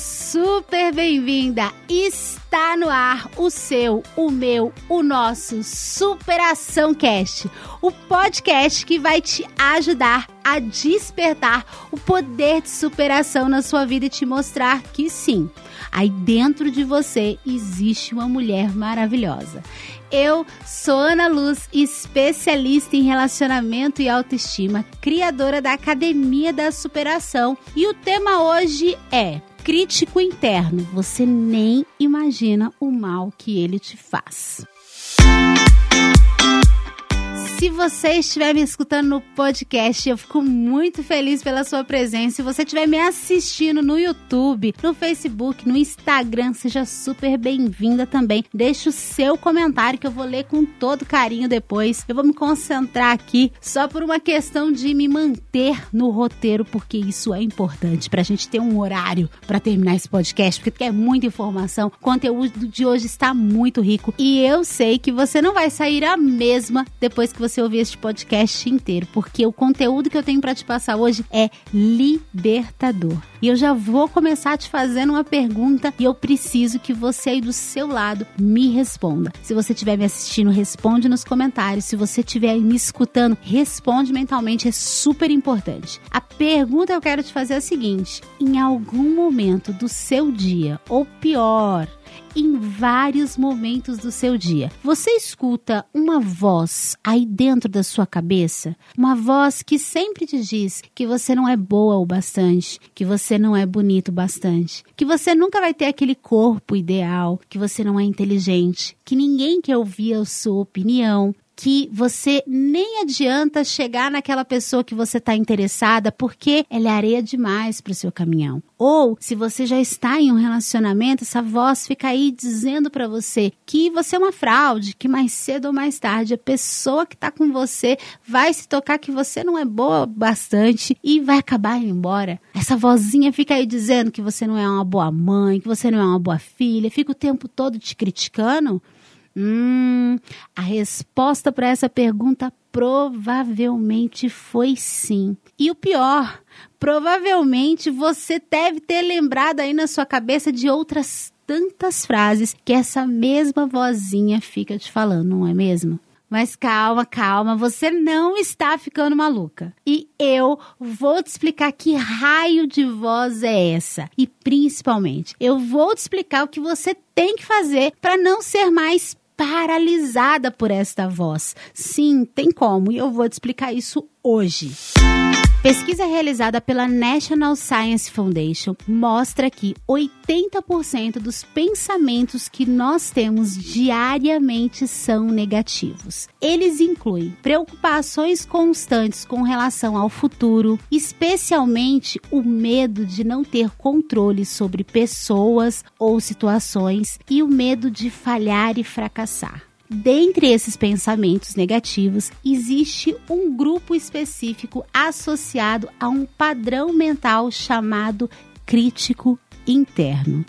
super bem-vinda! Está no ar o seu, o meu, o nosso Superação Cast, o podcast que vai te ajudar a despertar o poder de superação na sua vida e te mostrar que sim, aí dentro de você existe uma mulher maravilhosa. Eu sou Ana Luz, especialista em relacionamento e autoestima, criadora da Academia da Superação, e o tema hoje é crítico interno. Você nem imagina o mal que ele te faz. Se você estiver me escutando no podcast, eu fico muito feliz pela sua presença. Se você estiver me assistindo no YouTube, no Facebook, no Instagram, seja super bem-vinda também. Deixe o seu comentário que eu vou ler com todo carinho depois. Eu vou me concentrar aqui só por uma questão de me manter no roteiro, porque isso é importante pra gente ter um horário para terminar esse podcast, porque é muita informação. O conteúdo de hoje está muito rico e eu sei que você não vai sair a mesma depois que você você ouvir este podcast inteiro, porque o conteúdo que eu tenho para te passar hoje é libertador. E eu já vou começar te fazendo uma pergunta e eu preciso que você aí do seu lado me responda. Se você estiver me assistindo, responde nos comentários. Se você estiver me escutando, responde mentalmente, é super importante. A pergunta que eu quero te fazer é a seguinte: em algum momento do seu dia, ou pior, em vários momentos do seu dia. Você escuta uma voz aí dentro da sua cabeça? Uma voz que sempre te diz que você não é boa o bastante, que você não é bonito o bastante, que você nunca vai ter aquele corpo ideal, que você não é inteligente, que ninguém quer ouvir a sua opinião, que você nem adianta chegar naquela pessoa que você está interessada porque ela é areia demais para o seu caminhão. Ou se você já está em um relacionamento, essa voz fica aí dizendo para você que você é uma fraude, que mais cedo ou mais tarde a pessoa que está com você vai se tocar que você não é boa bastante e vai acabar indo embora. Essa vozinha fica aí dizendo que você não é uma boa mãe, que você não é uma boa filha, fica o tempo todo te criticando. Hum, a resposta para essa pergunta provavelmente foi sim. E o pior, provavelmente você deve ter lembrado aí na sua cabeça de outras tantas frases que essa mesma vozinha fica te falando, não é mesmo? Mas calma, calma, você não está ficando maluca. E eu vou te explicar que raio de voz é essa. E principalmente, eu vou te explicar o que você tem que fazer para não ser mais paralisada por esta voz. Sim, tem como, e eu vou te explicar isso hoje. Pesquisa realizada pela National Science Foundation mostra que 80% dos pensamentos que nós temos diariamente são negativos. Eles incluem preocupações constantes com relação ao futuro, especialmente o medo de não ter controle sobre pessoas ou situações e o medo de falhar e fracassar. Dentre esses pensamentos negativos, existe um grupo específico associado a um padrão mental chamado crítico interno.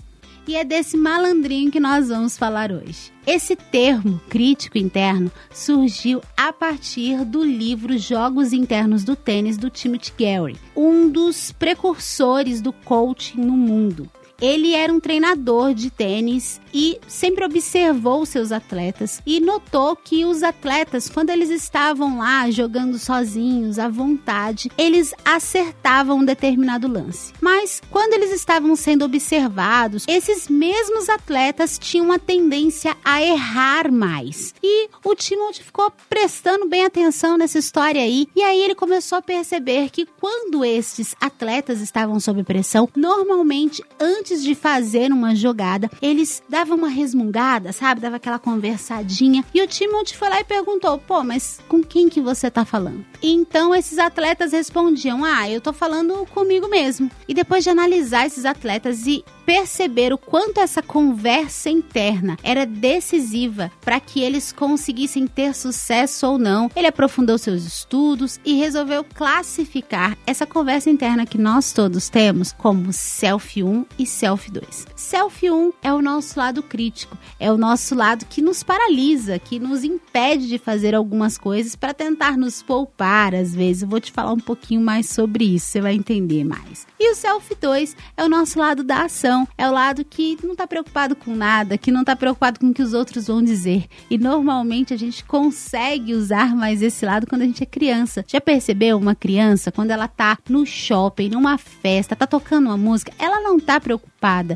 E é desse malandrinho que nós vamos falar hoje. Esse termo, crítico interno, surgiu a partir do livro Jogos Internos do Tênis do Timothy Gary, um dos precursores do coaching no mundo. Ele era um treinador de tênis e sempre observou seus atletas e notou que os atletas, quando eles estavam lá jogando sozinhos, à vontade, eles acertavam um determinado lance. Mas quando eles estavam sendo observados, esses mesmos atletas tinham a tendência a errar mais. E o Timothy ficou prestando bem atenção nessa história aí, e aí ele começou a perceber que quando esses atletas estavam sob pressão, normalmente antes antes de fazer uma jogada, eles davam uma resmungada, sabe? Dava aquela conversadinha. E o Timothy foi lá e perguntou: pô, mas com quem que você tá falando? E então esses atletas respondiam: ah, eu tô falando comigo mesmo. E depois de analisar esses atletas e perceber o quanto essa conversa interna era decisiva para que eles conseguissem ter sucesso ou não. Ele aprofundou seus estudos e resolveu classificar essa conversa interna que nós todos temos como self 1 e self 2. Self 1 é o nosso lado crítico, é o nosso lado que nos paralisa, que nos impede de fazer algumas coisas para tentar nos poupar às vezes. Eu vou te falar um pouquinho mais sobre isso, você vai entender mais. E o self 2 é o nosso lado da ação não. É o lado que não tá preocupado com nada, que não tá preocupado com o que os outros vão dizer. E normalmente a gente consegue usar mais esse lado quando a gente é criança. Já percebeu uma criança quando ela tá no shopping, numa festa, tá tocando uma música, ela não tá preocupada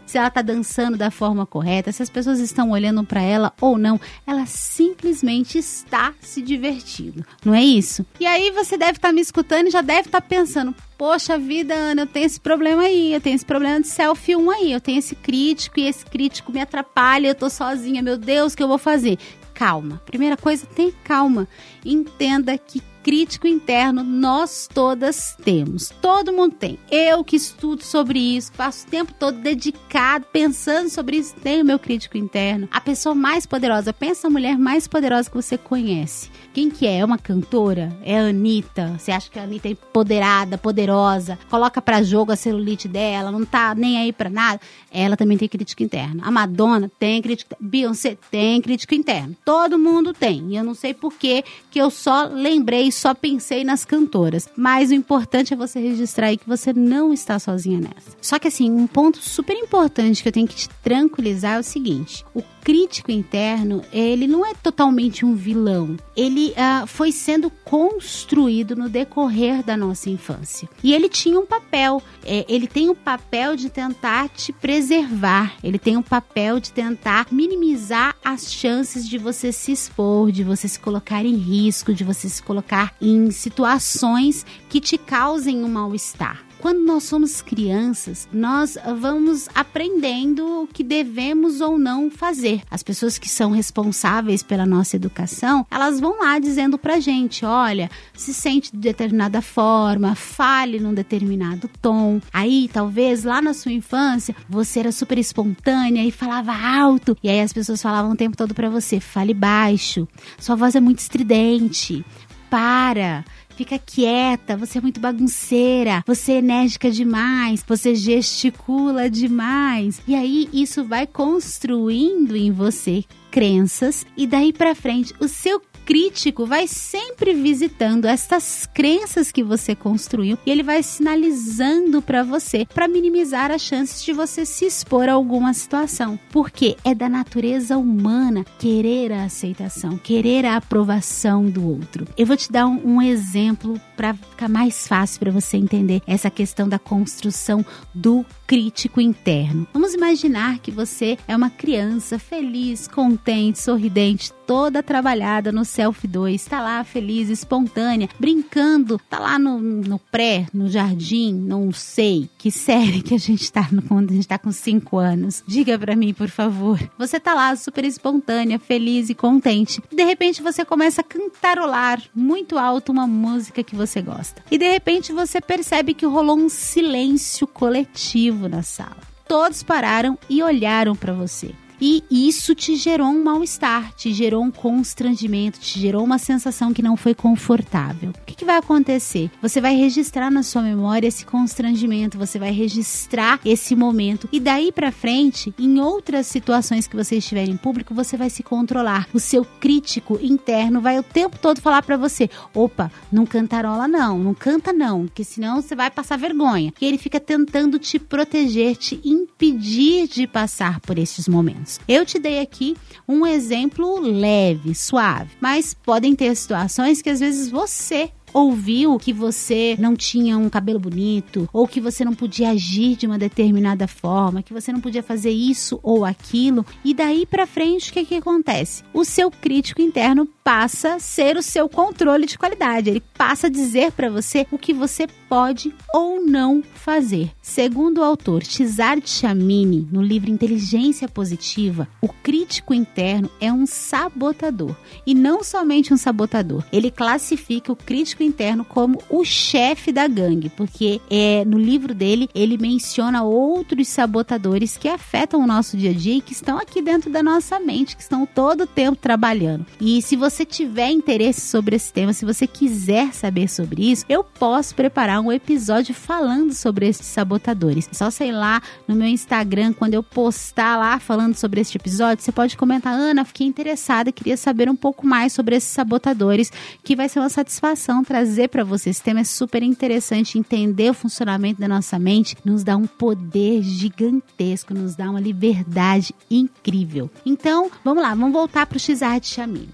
se ela tá dançando da forma correta, se as pessoas estão olhando para ela ou não. Ela simplesmente está se divertindo. Não é isso? E aí você deve estar tá me escutando e já deve estar tá pensando: Poxa vida, Ana, eu tenho esse problema aí, eu tenho esse problema de selfie 1 aí, eu tenho esse crítico e esse crítico me atrapalha, eu tô sozinha, meu Deus, o que eu vou fazer? Calma. Primeira coisa, tem calma. Entenda que crítico interno nós todas temos. Todo mundo tem. Eu que estudo sobre isso, passo o tempo todo dedicado pensando sobre isso, tenho meu crítico interno. A pessoa mais poderosa, pensa a mulher mais poderosa que você conhece. Quem que é? É uma cantora? É a Anitta? Você acha que a Anitta é empoderada, poderosa, coloca para jogo a celulite dela, não tá nem aí para nada? Ela também tem crítico interno. A Madonna tem crítico, Beyoncé tem crítico interno. Todo mundo tem. E eu não sei por que que eu só lembrei só pensei nas cantoras. Mas o importante é você registrar aí que você não está sozinha nessa. Só que assim, um ponto super importante que eu tenho que te tranquilizar é o seguinte: o crítico interno, ele não é totalmente um vilão. Ele uh, foi sendo construído no decorrer da nossa infância. E ele tinha um papel. É, ele tem o um papel de tentar te preservar. Ele tem o um papel de tentar minimizar as chances de você se expor, de você se colocar em risco, de você se colocar em situações que te causem um mal-estar quando nós somos crianças, nós vamos aprendendo o que devemos ou não fazer. As pessoas que são responsáveis pela nossa educação, elas vão lá dizendo pra gente: olha, se sente de determinada forma, fale num determinado tom. Aí, talvez lá na sua infância, você era super espontânea e falava alto, e aí as pessoas falavam o tempo todo para você: fale baixo, sua voz é muito estridente, para fica quieta, você é muito bagunceira, você é enérgica demais, você gesticula demais. E aí isso vai construindo em você crenças e daí para frente o seu crítico vai sempre visitando essas crenças que você construiu e ele vai sinalizando para você para minimizar as chances de você se expor a alguma situação. Porque é da natureza humana querer a aceitação, querer a aprovação do outro. Eu vou te dar um, um exemplo para ficar mais fácil para você entender essa questão da construção do crítico interno. Vamos imaginar que você é uma criança feliz, contente, sorridente, toda trabalhada no Self 2, tá lá feliz, espontânea, brincando, tá lá no, no pré, no jardim, não sei que série que a gente tá no, quando a gente tá com 5 anos. Diga para mim, por favor. Você tá lá super espontânea, feliz e contente. De repente você começa a cantarolar muito alto uma música que você gosta. E de repente você percebe que rolou um silêncio coletivo na sala. Todos pararam e olharam para você. E isso te gerou um mal-estar, te gerou um constrangimento, te gerou uma sensação que não foi confortável. O que, que, vai acontecer? Você vai registrar na sua memória esse constrangimento, você vai registrar esse momento e daí para frente, em outras situações que você estiver em público, você vai se controlar. O seu crítico interno vai o tempo todo falar para você: opa, não cantarola não, não canta não, que senão você vai passar vergonha. E ele fica tentando te proteger, te impedir de passar por esses momentos. Eu te dei aqui um exemplo leve, suave, mas podem ter situações que às vezes você ouviu que você não tinha um cabelo bonito, ou que você não podia agir de uma determinada forma, que você não podia fazer isso ou aquilo, e daí para frente o que, que acontece? O seu crítico interno passa a ser o seu controle de qualidade, ele passa a dizer para você o que você pode ou não fazer. Segundo o autor Cesar Chamini, no livro Inteligência Positiva, o crítico interno é um sabotador. E não somente um sabotador, ele classifica o crítico interno como o chefe da gangue, porque é no livro dele ele menciona outros sabotadores que afetam o nosso dia a dia e que estão aqui dentro da nossa mente, que estão todo o tempo trabalhando. E se você você tiver interesse sobre esse tema, se você quiser saber sobre isso, eu posso preparar um episódio falando sobre esses sabotadores. Só sei lá no meu Instagram, quando eu postar lá falando sobre este episódio, você pode comentar, Ana, fiquei interessada, queria saber um pouco mais sobre esses sabotadores, que vai ser uma satisfação trazer para você. Esse tema é super interessante, entender o funcionamento da nossa mente, nos dá um poder gigantesco, nos dá uma liberdade incrível. Então, vamos lá, vamos voltar para o Xar de Chamini.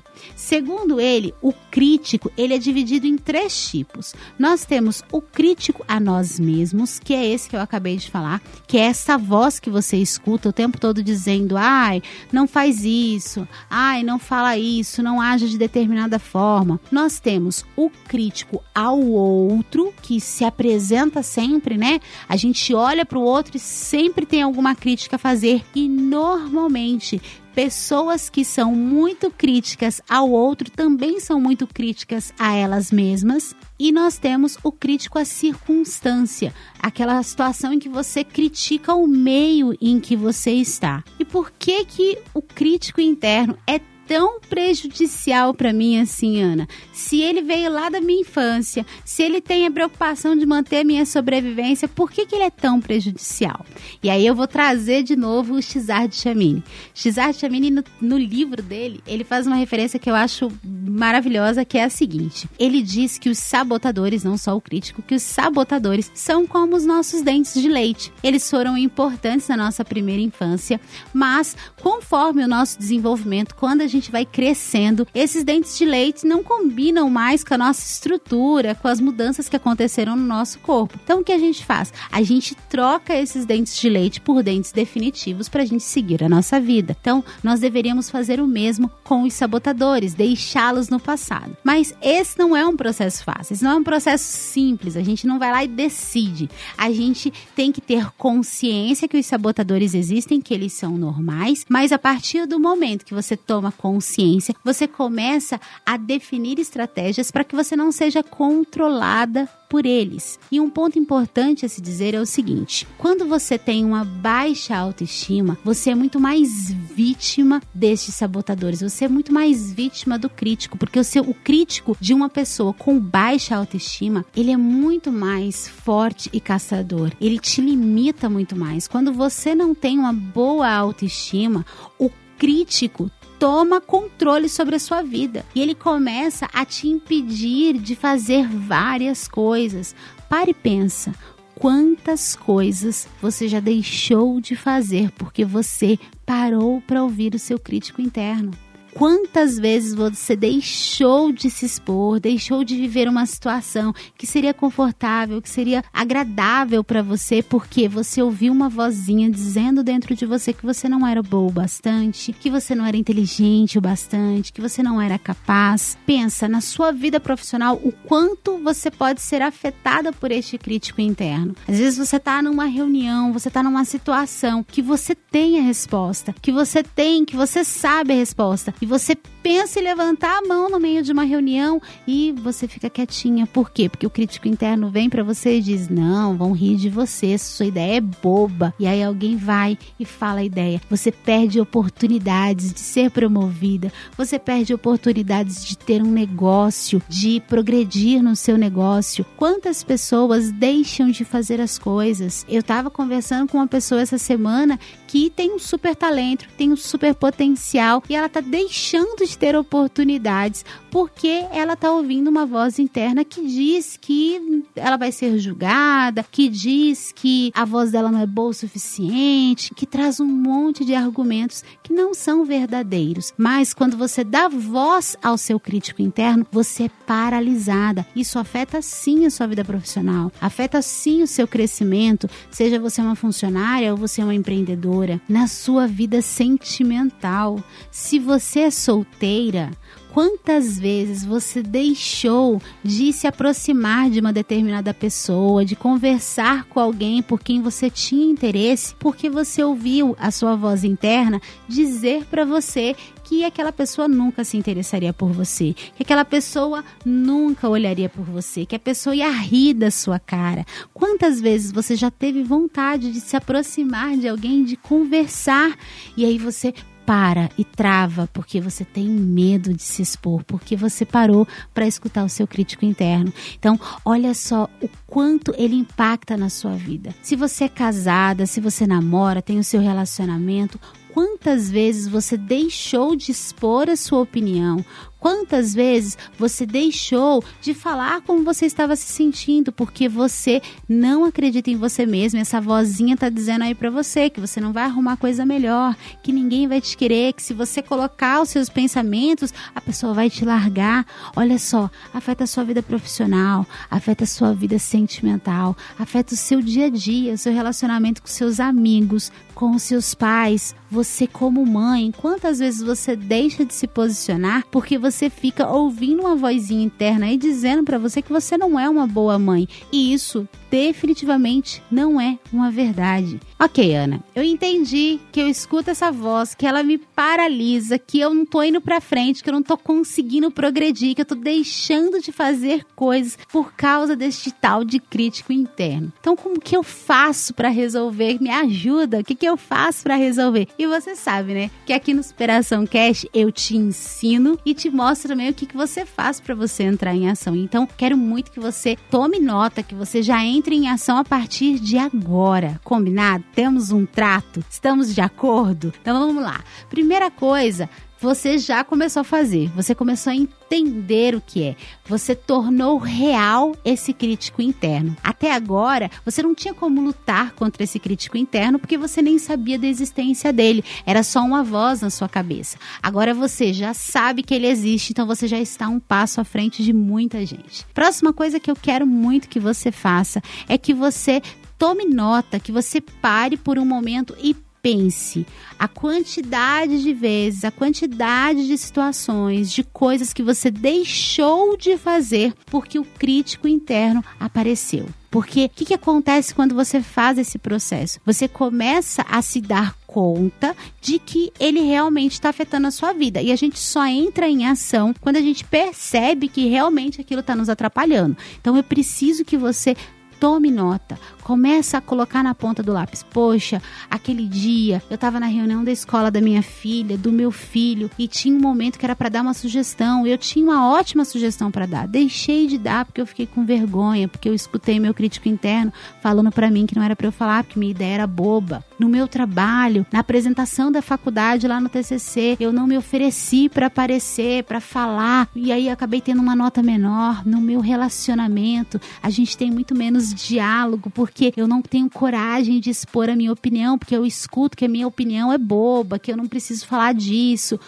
Segundo ele, o crítico ele é dividido em três tipos. Nós temos o crítico a nós mesmos, que é esse que eu acabei de falar, que é essa voz que você escuta o tempo todo dizendo: ai, não faz isso, ai, não fala isso, não age de determinada forma. Nós temos o crítico ao outro, que se apresenta sempre, né? A gente olha para o outro e sempre tem alguma crítica a fazer, e normalmente pessoas que são muito críticas ao outro também são muito críticas a elas mesmas. E nós temos o crítico à circunstância, aquela situação em que você critica o meio em que você está. E por que que o crítico interno é tão prejudicial para mim assim, Ana. Se ele veio lá da minha infância, se ele tem a preocupação de manter a minha sobrevivência, por que, que ele é tão prejudicial? E aí eu vou trazer de novo o Xar de Chamini. Xar de Chamini, no, no livro dele, ele faz uma referência que eu acho maravilhosa, que é a seguinte. Ele diz que os sabotadores, não só o crítico, que os sabotadores são como os nossos dentes de leite. Eles foram importantes na nossa primeira infância, mas conforme o nosso desenvolvimento, quando a gente gente vai crescendo, esses dentes de leite não combinam mais com a nossa estrutura, com as mudanças que aconteceram no nosso corpo. Então o que a gente faz? A gente troca esses dentes de leite por dentes definitivos para a gente seguir a nossa vida. Então nós deveríamos fazer o mesmo com os sabotadores, deixá-los no passado. Mas esse não é um processo fácil, esse não é um processo simples. A gente não vai lá e decide. A gente tem que ter consciência que os sabotadores existem, que eles são normais, mas a partir do momento que você toma consciência consciência, você começa a definir estratégias para que você não seja controlada por eles. E um ponto importante a se dizer é o seguinte: quando você tem uma baixa autoestima, você é muito mais vítima destes sabotadores, você é muito mais vítima do crítico, porque o, seu, o crítico de uma pessoa com baixa autoestima, ele é muito mais forte e caçador, ele te limita muito mais. Quando você não tem uma boa autoestima, o crítico toma controle sobre a sua vida e ele começa a te impedir de fazer várias coisas. Pare e pensa. Quantas coisas você já deixou de fazer porque você parou para ouvir o seu crítico interno? Quantas vezes você deixou de se expor, deixou de viver uma situação que seria confortável, que seria agradável para você, porque você ouviu uma vozinha dizendo dentro de você que você não era boa o bastante, que você não era inteligente o bastante, que você não era capaz. Pensa na sua vida profissional o quanto você pode ser afetada por este crítico interno. Às vezes você está numa reunião, você está numa situação que você tem a resposta, que você tem, que você sabe a resposta e você pensa em levantar a mão no meio de uma reunião e você fica quietinha. Por quê? Porque o crítico interno vem para você e diz: Não, vão rir de você, sua ideia é boba. E aí alguém vai e fala a ideia. Você perde oportunidades de ser promovida, você perde oportunidades de ter um negócio, de progredir no seu negócio. Quantas pessoas deixam de fazer as coisas? Eu estava conversando com uma pessoa essa semana que tem um super talento, tem um super potencial e ela tá deixando de ter oportunidades porque ela tá ouvindo uma voz interna que diz que ela vai ser julgada, que diz que a voz dela não é boa o suficiente, que traz um monte de argumentos que não são verdadeiros. Mas quando você dá voz ao seu crítico interno, você é paralisada. Isso afeta sim a sua vida profissional, afeta sim o seu crescimento, seja você uma funcionária ou você uma empreendedora na sua vida sentimental. Se você é solteira, quantas vezes você deixou de se aproximar de uma determinada pessoa, de conversar com alguém por quem você tinha interesse, porque você ouviu a sua voz interna dizer para você que aquela pessoa nunca se interessaria por você, que aquela pessoa nunca olharia por você, que a pessoa ia rir da sua cara. Quantas vezes você já teve vontade de se aproximar de alguém, de conversar, e aí você para e trava porque você tem medo de se expor, porque você parou para escutar o seu crítico interno. Então, olha só o quanto ele impacta na sua vida. Se você é casada, se você namora, tem o seu relacionamento, quantas vezes você deixou de expor a sua opinião? Quantas vezes você deixou de falar como você estava se sentindo porque você não acredita em você mesmo? Essa vozinha tá dizendo aí para você que você não vai arrumar coisa melhor, que ninguém vai te querer, que se você colocar os seus pensamentos, a pessoa vai te largar. Olha só, afeta a sua vida profissional, afeta a sua vida sentimental, afeta o seu dia a dia, o seu relacionamento com seus amigos, com os seus pais, você como mãe, quantas vezes você deixa de se posicionar porque você fica ouvindo uma vozinha interna aí dizendo para você que você não é uma boa mãe. E isso definitivamente não é uma verdade. Ok, Ana, eu entendi que eu escuto essa voz, que ela me paralisa, que eu não tô indo pra frente, que eu não tô conseguindo progredir, que eu tô deixando de fazer coisas por causa deste tal de crítico interno. Então, como que eu faço para resolver? Me ajuda, o que, que eu faço para resolver? E você sabe, né, que aqui no Superação Cash eu te ensino e te mostro também o que, que você faz para você entrar em ação. Então, quero muito que você tome nota, que você já entre em ação a partir de agora. Combinado? Temos um trato? Estamos de acordo? Então vamos lá. Primeira coisa, você já começou a fazer, você começou a entender o que é, você tornou real esse crítico interno. Até agora, você não tinha como lutar contra esse crítico interno porque você nem sabia da existência dele, era só uma voz na sua cabeça. Agora você já sabe que ele existe, então você já está um passo à frente de muita gente. Próxima coisa que eu quero muito que você faça é que você tome nota, que você pare por um momento e pense a quantidade de vezes, a quantidade de situações, de coisas que você deixou de fazer porque o crítico interno apareceu. Porque o que, que acontece quando você faz esse processo? Você começa a se dar conta de que ele realmente está afetando a sua vida. E a gente só entra em ação quando a gente percebe que realmente aquilo está nos atrapalhando. Então eu preciso que você tome nota, começa a colocar na ponta do lápis. Poxa, aquele dia eu estava na reunião da escola da minha filha, do meu filho, e tinha um momento que era para dar uma sugestão. Eu tinha uma ótima sugestão para dar. Deixei de dar porque eu fiquei com vergonha, porque eu escutei meu crítico interno falando para mim que não era para eu falar, porque minha ideia era boba. No meu trabalho, na apresentação da faculdade lá no TCC, eu não me ofereci para aparecer, para falar, e aí acabei tendo uma nota menor. No meu relacionamento, a gente tem muito menos diálogo, porque eu não tenho coragem de expor a minha opinião, porque eu escuto que a minha opinião é boba, que eu não preciso falar disso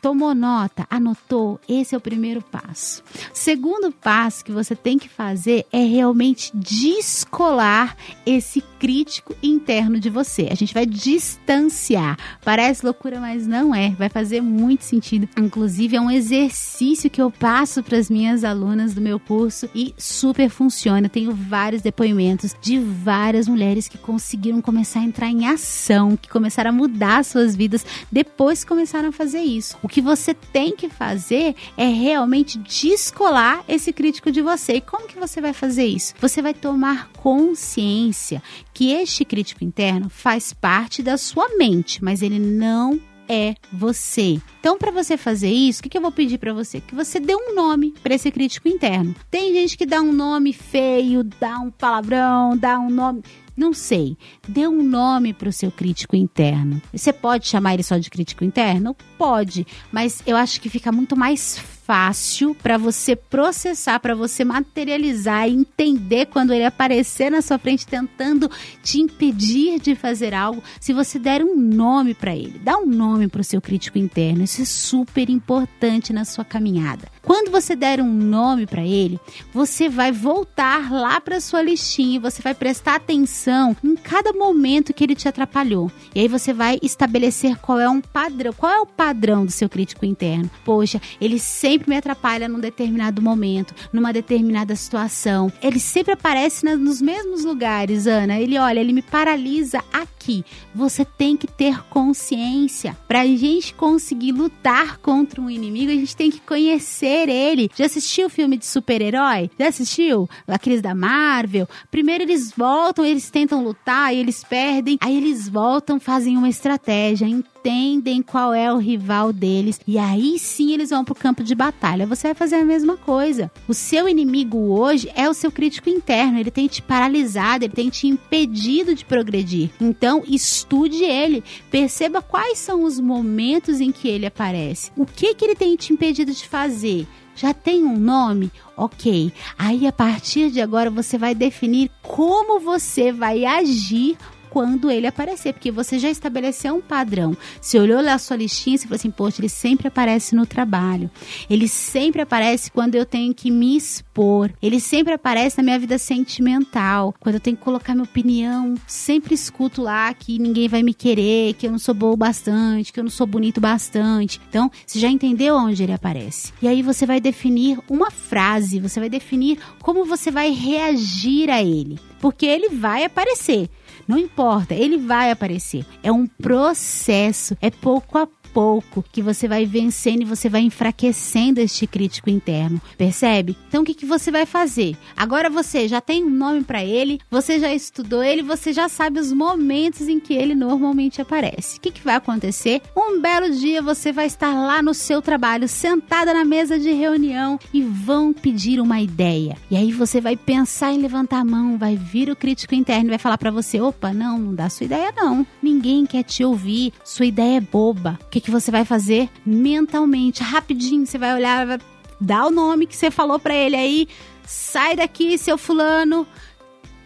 tomou nota, anotou, esse é o primeiro passo. Segundo passo que você tem que fazer é realmente descolar esse crítico interno de você. A gente vai distanciar. Parece loucura, mas não é. Vai fazer muito sentido. Inclusive, é um exercício que eu passo para as minhas alunas do meu curso e super funciona. Eu tenho vários depoimentos de várias mulheres que conseguiram começar a entrar em ação, que começaram a mudar suas vidas depois que começaram a fazer isso. O que você tem que fazer é realmente descolar esse crítico de você. E como que você vai fazer isso? Você vai tomar consciência que este crítico interno faz parte da sua mente, mas ele não é você. Então, para você fazer isso, o que, que eu vou pedir para você? Que você dê um nome para esse crítico interno. Tem gente que dá um nome feio, dá um palavrão, dá um nome. Não sei. Dê um nome para o seu crítico interno. Você pode chamar ele só de crítico interno? Pode, mas eu acho que fica muito mais fácil para você processar, para você materializar e entender quando ele aparecer na sua frente tentando te impedir de fazer algo, se você der um nome para ele. Dá um nome para o seu crítico interno. Isso é super importante na sua caminhada. Quando você der um nome para ele, você vai voltar lá para sua listinha, você vai prestar atenção em cada momento que ele te atrapalhou. E aí você vai estabelecer qual é um padrão, qual é o padrão do seu crítico interno. Poxa, ele sempre sempre me atrapalha num determinado momento, numa determinada situação. Ele sempre aparece nos mesmos lugares, Ana. Ele, olha, ele me paralisa aqui. Você tem que ter consciência. Pra gente conseguir lutar contra um inimigo, a gente tem que conhecer ele. Já assistiu o filme de super-herói? Já assistiu? Aqueles da Marvel? Primeiro eles voltam, eles tentam lutar, e eles perdem, aí eles voltam, fazem uma estratégia entendem qual é o rival deles e aí sim eles vão pro campo de batalha. Você vai fazer a mesma coisa. O seu inimigo hoje é o seu crítico interno, ele tem te paralisado, ele tem te impedido de progredir. Então, estude ele, perceba quais são os momentos em que ele aparece. O que que ele tem te impedido de fazer? Já tem um nome? Ok. Aí a partir de agora você vai definir como você vai agir quando ele aparecer, porque você já estabeleceu um padrão. Você olhou lá a sua listinha e falou assim: Poxa, ele sempre aparece no trabalho. Ele sempre aparece quando eu tenho que me expor. Ele sempre aparece na minha vida sentimental. Quando eu tenho que colocar minha opinião, sempre escuto lá que ninguém vai me querer, que eu não sou boa bastante, que eu não sou bonito bastante. Então, você já entendeu onde ele aparece. E aí você vai definir uma frase, você vai definir como você vai reagir a ele. Porque ele vai aparecer. Não importa, ele vai aparecer. É um processo, é pouco a pouco que você vai vencendo e você vai enfraquecendo este crítico interno, percebe? Então o que, que você vai fazer? Agora você já tem um nome para ele, você já estudou ele, você já sabe os momentos em que ele normalmente aparece. O que, que vai acontecer? Um belo dia você vai estar lá no seu trabalho, sentada na mesa de reunião e vão pedir uma ideia. E aí você vai pensar em levantar a mão, vai vir o crítico interno e vai falar para você: opa, não, não dá sua ideia não. Ninguém quer te ouvir, sua ideia é boba. O que, que você vai fazer mentalmente, rapidinho, você vai olhar, vai dar o nome que você falou para ele aí, sai daqui, seu fulano.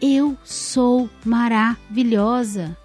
Eu sou maravilhosa.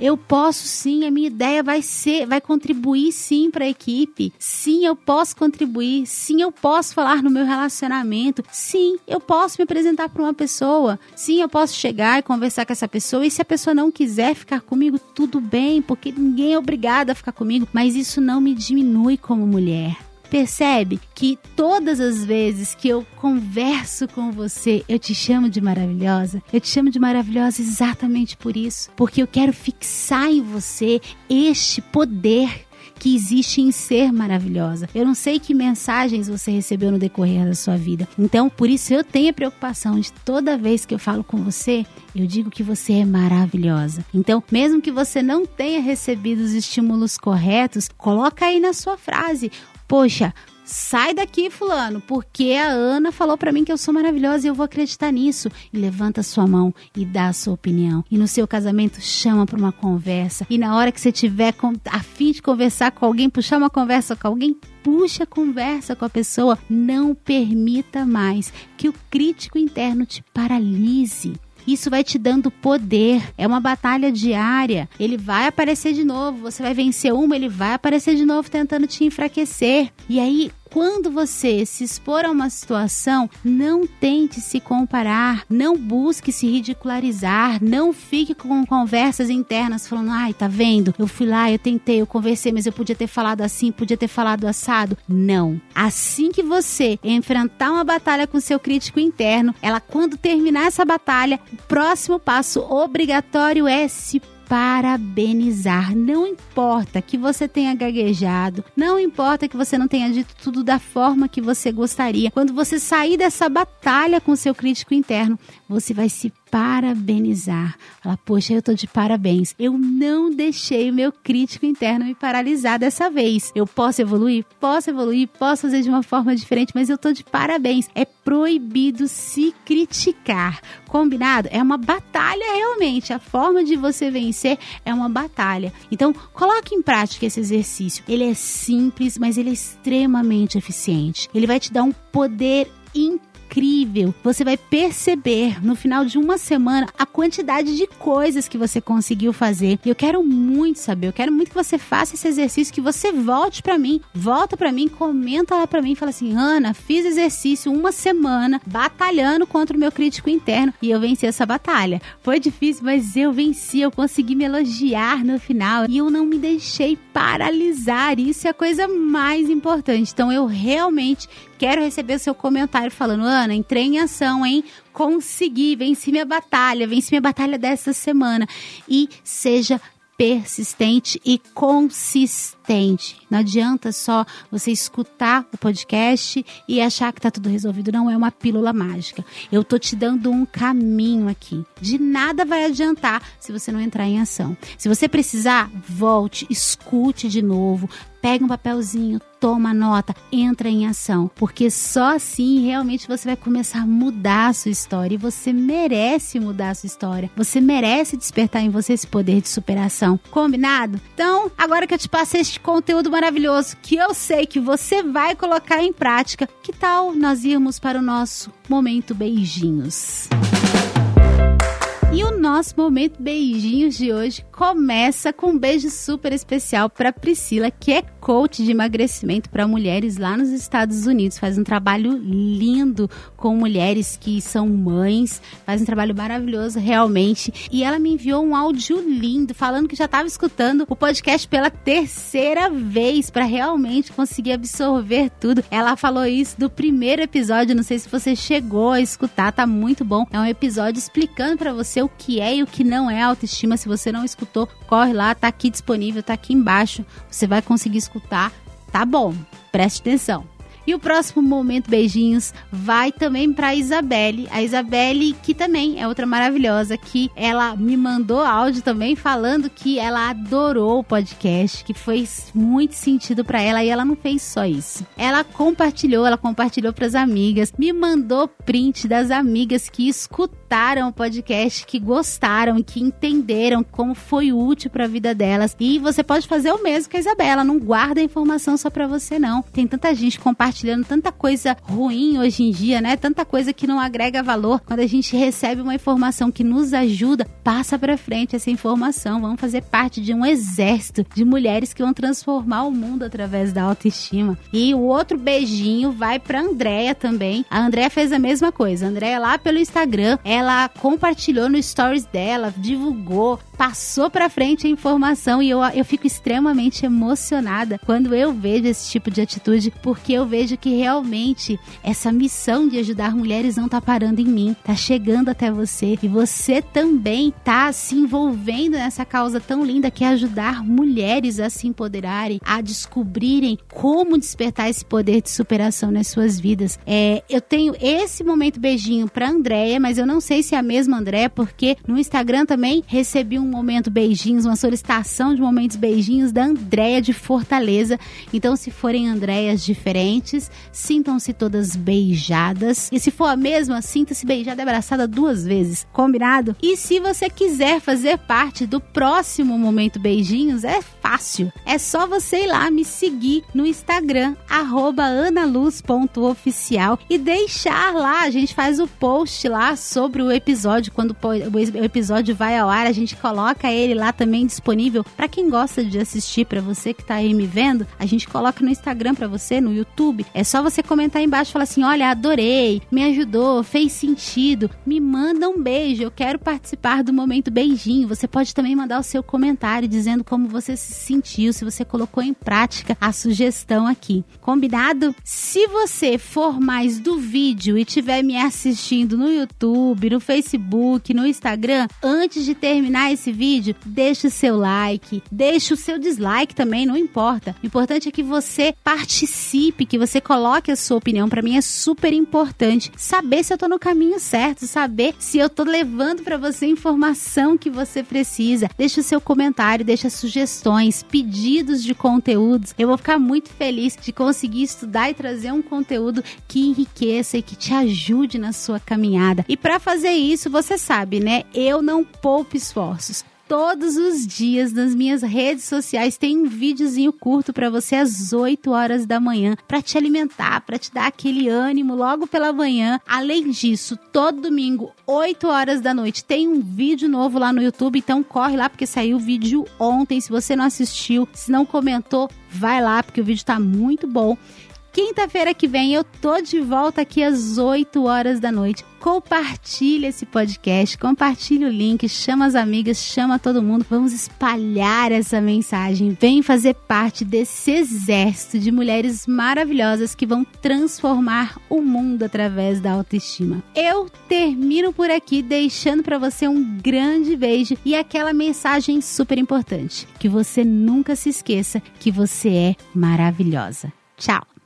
Eu posso sim, a minha ideia vai ser, vai contribuir sim para a equipe. Sim, eu posso contribuir. Sim, eu posso falar no meu relacionamento. Sim, eu posso me apresentar para uma pessoa. Sim, eu posso chegar e conversar com essa pessoa. E se a pessoa não quiser ficar comigo, tudo bem, porque ninguém é obrigado a ficar comigo. Mas isso não me diminui como mulher. Percebe que todas as vezes que eu converso com você, eu te chamo de maravilhosa? Eu te chamo de maravilhosa exatamente por isso. Porque eu quero fixar em você este poder que existe em ser maravilhosa. Eu não sei que mensagens você recebeu no decorrer da sua vida. Então, por isso eu tenho a preocupação de toda vez que eu falo com você, eu digo que você é maravilhosa. Então, mesmo que você não tenha recebido os estímulos corretos, coloca aí na sua frase: Poxa, sai daqui, fulano, porque a Ana falou para mim que eu sou maravilhosa e eu vou acreditar nisso. E levanta sua mão e dá a sua opinião. E no seu casamento chama para uma conversa. E na hora que você tiver a fim de conversar com alguém, puxar uma conversa com alguém, puxa a conversa com a pessoa. Não permita mais que o crítico interno te paralise. Isso vai te dando poder. É uma batalha diária. Ele vai aparecer de novo. Você vai vencer uma, ele vai aparecer de novo tentando te enfraquecer. E aí, quando você se expor a uma situação, não tente se comparar, não busque se ridicularizar, não fique com conversas internas falando: ai, tá vendo? Eu fui lá, eu tentei, eu conversei, mas eu podia ter falado assim, podia ter falado assado. Não. Assim que você enfrentar uma batalha com seu crítico interno, ela, quando terminar essa batalha, o próximo passo obrigatório é se parabenizar. Não importa que você tenha gaguejado, não importa que você não tenha dito tudo da forma que você gostaria. Quando você sair dessa batalha com seu crítico interno, você vai se parabenizar. Falar, poxa, eu tô de parabéns. Eu não deixei o meu crítico interno me paralisar dessa vez. Eu posso evoluir? Posso evoluir, posso fazer de uma forma diferente, mas eu tô de parabéns. É proibido se criticar. Combinado? É uma batalha realmente. A forma de você vencer é uma batalha. Então, coloque em prática esse exercício. Ele é simples, mas ele é extremamente eficiente. Ele vai te dar um poder incrível incrível. Você vai perceber no final de uma semana a quantidade de coisas que você conseguiu fazer. Eu quero muito saber, eu quero muito que você faça esse exercício, que você volte para mim, volta para mim, comenta lá para mim, fala assim: "Ana, fiz exercício uma semana batalhando contra o meu crítico interno e eu venci essa batalha. Foi difícil, mas eu venci, eu consegui me elogiar no final e eu não me deixei paralisar. Isso é a coisa mais importante. Então eu realmente quero receber o seu comentário falando: Ana, entrei em ação, hein? Consegui, venci minha batalha, venci minha batalha dessa semana. E seja persistente e consistente. Não adianta só você escutar o podcast e achar que tá tudo resolvido. Não é uma pílula mágica. Eu tô te dando um caminho aqui. De nada vai adiantar se você não entrar em ação. Se você precisar, volte, escute de novo, pega um papelzinho, toma nota, entra em ação, porque só assim realmente você vai começar a mudar a sua história e você merece mudar a sua história. Você merece despertar em você esse poder de superação. Combinado? Então, agora que eu te passei este conteúdo maravilhoso que eu sei que você vai colocar em prática, que tal nós irmos para o nosso momento beijinhos? E o nosso momento beijinhos de hoje começa com um beijo super especial para Priscila, que é coach de emagrecimento para mulheres lá nos Estados Unidos. Faz um trabalho lindo com mulheres que são mães, faz um trabalho maravilhoso realmente. E ela me enviou um áudio lindo falando que já estava escutando o podcast pela terceira vez para realmente conseguir absorver tudo. Ela falou isso do primeiro episódio, não sei se você chegou a escutar, tá muito bom. É um episódio explicando para você o que é e o que não é autoestima. Se você não escutou, corre lá, tá aqui disponível, tá aqui embaixo. Você vai conseguir escutar. Tá bom, preste atenção. E o próximo momento beijinhos vai também para Isabelle. A Isabelle, que também é outra maravilhosa, que ela me mandou áudio também falando que ela adorou o podcast, que foi muito sentido para ela e ela não fez só isso. Ela compartilhou, ela compartilhou para as amigas, me mandou print das amigas que escutaram o podcast, que gostaram que entenderam como foi útil para a vida delas. E você pode fazer o mesmo com a Isabela, não guarda a informação só para você não. Tem tanta gente compartilhando tanta coisa ruim hoje em dia, né? Tanta coisa que não agrega valor. Quando a gente recebe uma informação que nos ajuda, passa para frente essa informação. Vamos fazer parte de um exército de mulheres que vão transformar o mundo através da autoestima. E o outro beijinho vai para Andréia também. A Andréia fez a mesma coisa. A lá pelo Instagram, ela compartilhou no stories dela, divulgou, passou para frente a informação e eu, eu fico extremamente emocionada quando eu vejo esse tipo de atitude, porque eu vejo vejo que realmente essa missão de ajudar mulheres não tá parando em mim, tá chegando até você e você também tá se envolvendo nessa causa tão linda que é ajudar mulheres a se empoderarem, a descobrirem como despertar esse poder de superação nas suas vidas. É, eu tenho esse momento beijinho para Andréia, mas eu não sei se é a mesma Andréia, porque no Instagram também recebi um momento beijinhos, uma solicitação de momentos beijinhos da Andréia de Fortaleza. Então, se forem Andréias diferentes, sintam-se todas beijadas. E se for a mesma, sinta-se beijada e abraçada duas vezes, combinado? E se você quiser fazer parte do próximo Momento Beijinhos, é fácil. É só você ir lá me seguir no Instagram, analuz.oficial e deixar lá. A gente faz o post lá sobre o episódio. Quando o episódio vai ao ar, a gente coloca ele lá também disponível para quem gosta de assistir, para você que tá aí me vendo. A gente coloca no Instagram para você, no YouTube. É só você comentar aí embaixo falar assim: olha, adorei, me ajudou, fez sentido, me manda um beijo, eu quero participar do momento beijinho. Você pode também mandar o seu comentário dizendo como você se sentiu, se você colocou em prática a sugestão aqui. Combinado? Se você for mais do vídeo e estiver me assistindo no YouTube, no Facebook, no Instagram, antes de terminar esse vídeo, deixa o seu like, deixa o seu dislike também, não importa. O importante é que você participe, que você coloque a sua opinião. Para mim é super importante saber se eu tô no caminho certo, saber se eu tô levando para você a informação que você precisa. Deixa o seu comentário, deixa sugestões, pedidos de conteúdos. Eu vou ficar muito feliz de conseguir estudar e trazer um conteúdo que enriqueça e que te ajude na sua caminhada. E para fazer isso, você sabe, né? Eu não poupo esforços todos os dias nas minhas redes sociais tem um videozinho curto para você às 8 horas da manhã, para te alimentar, para te dar aquele ânimo logo pela manhã. Além disso, todo domingo, 8 horas da noite, tem um vídeo novo lá no YouTube, então corre lá porque saiu o vídeo ontem. Se você não assistiu, se não comentou, vai lá porque o vídeo tá muito bom. Quinta-feira que vem eu tô de volta aqui às 8 horas da noite. Compartilhe esse podcast, compartilhe o link, chama as amigas, chama todo mundo. Vamos espalhar essa mensagem. Vem fazer parte desse exército de mulheres maravilhosas que vão transformar o mundo através da autoestima. Eu termino por aqui deixando para você um grande beijo e aquela mensagem super importante, que você nunca se esqueça que você é maravilhosa. Tchau.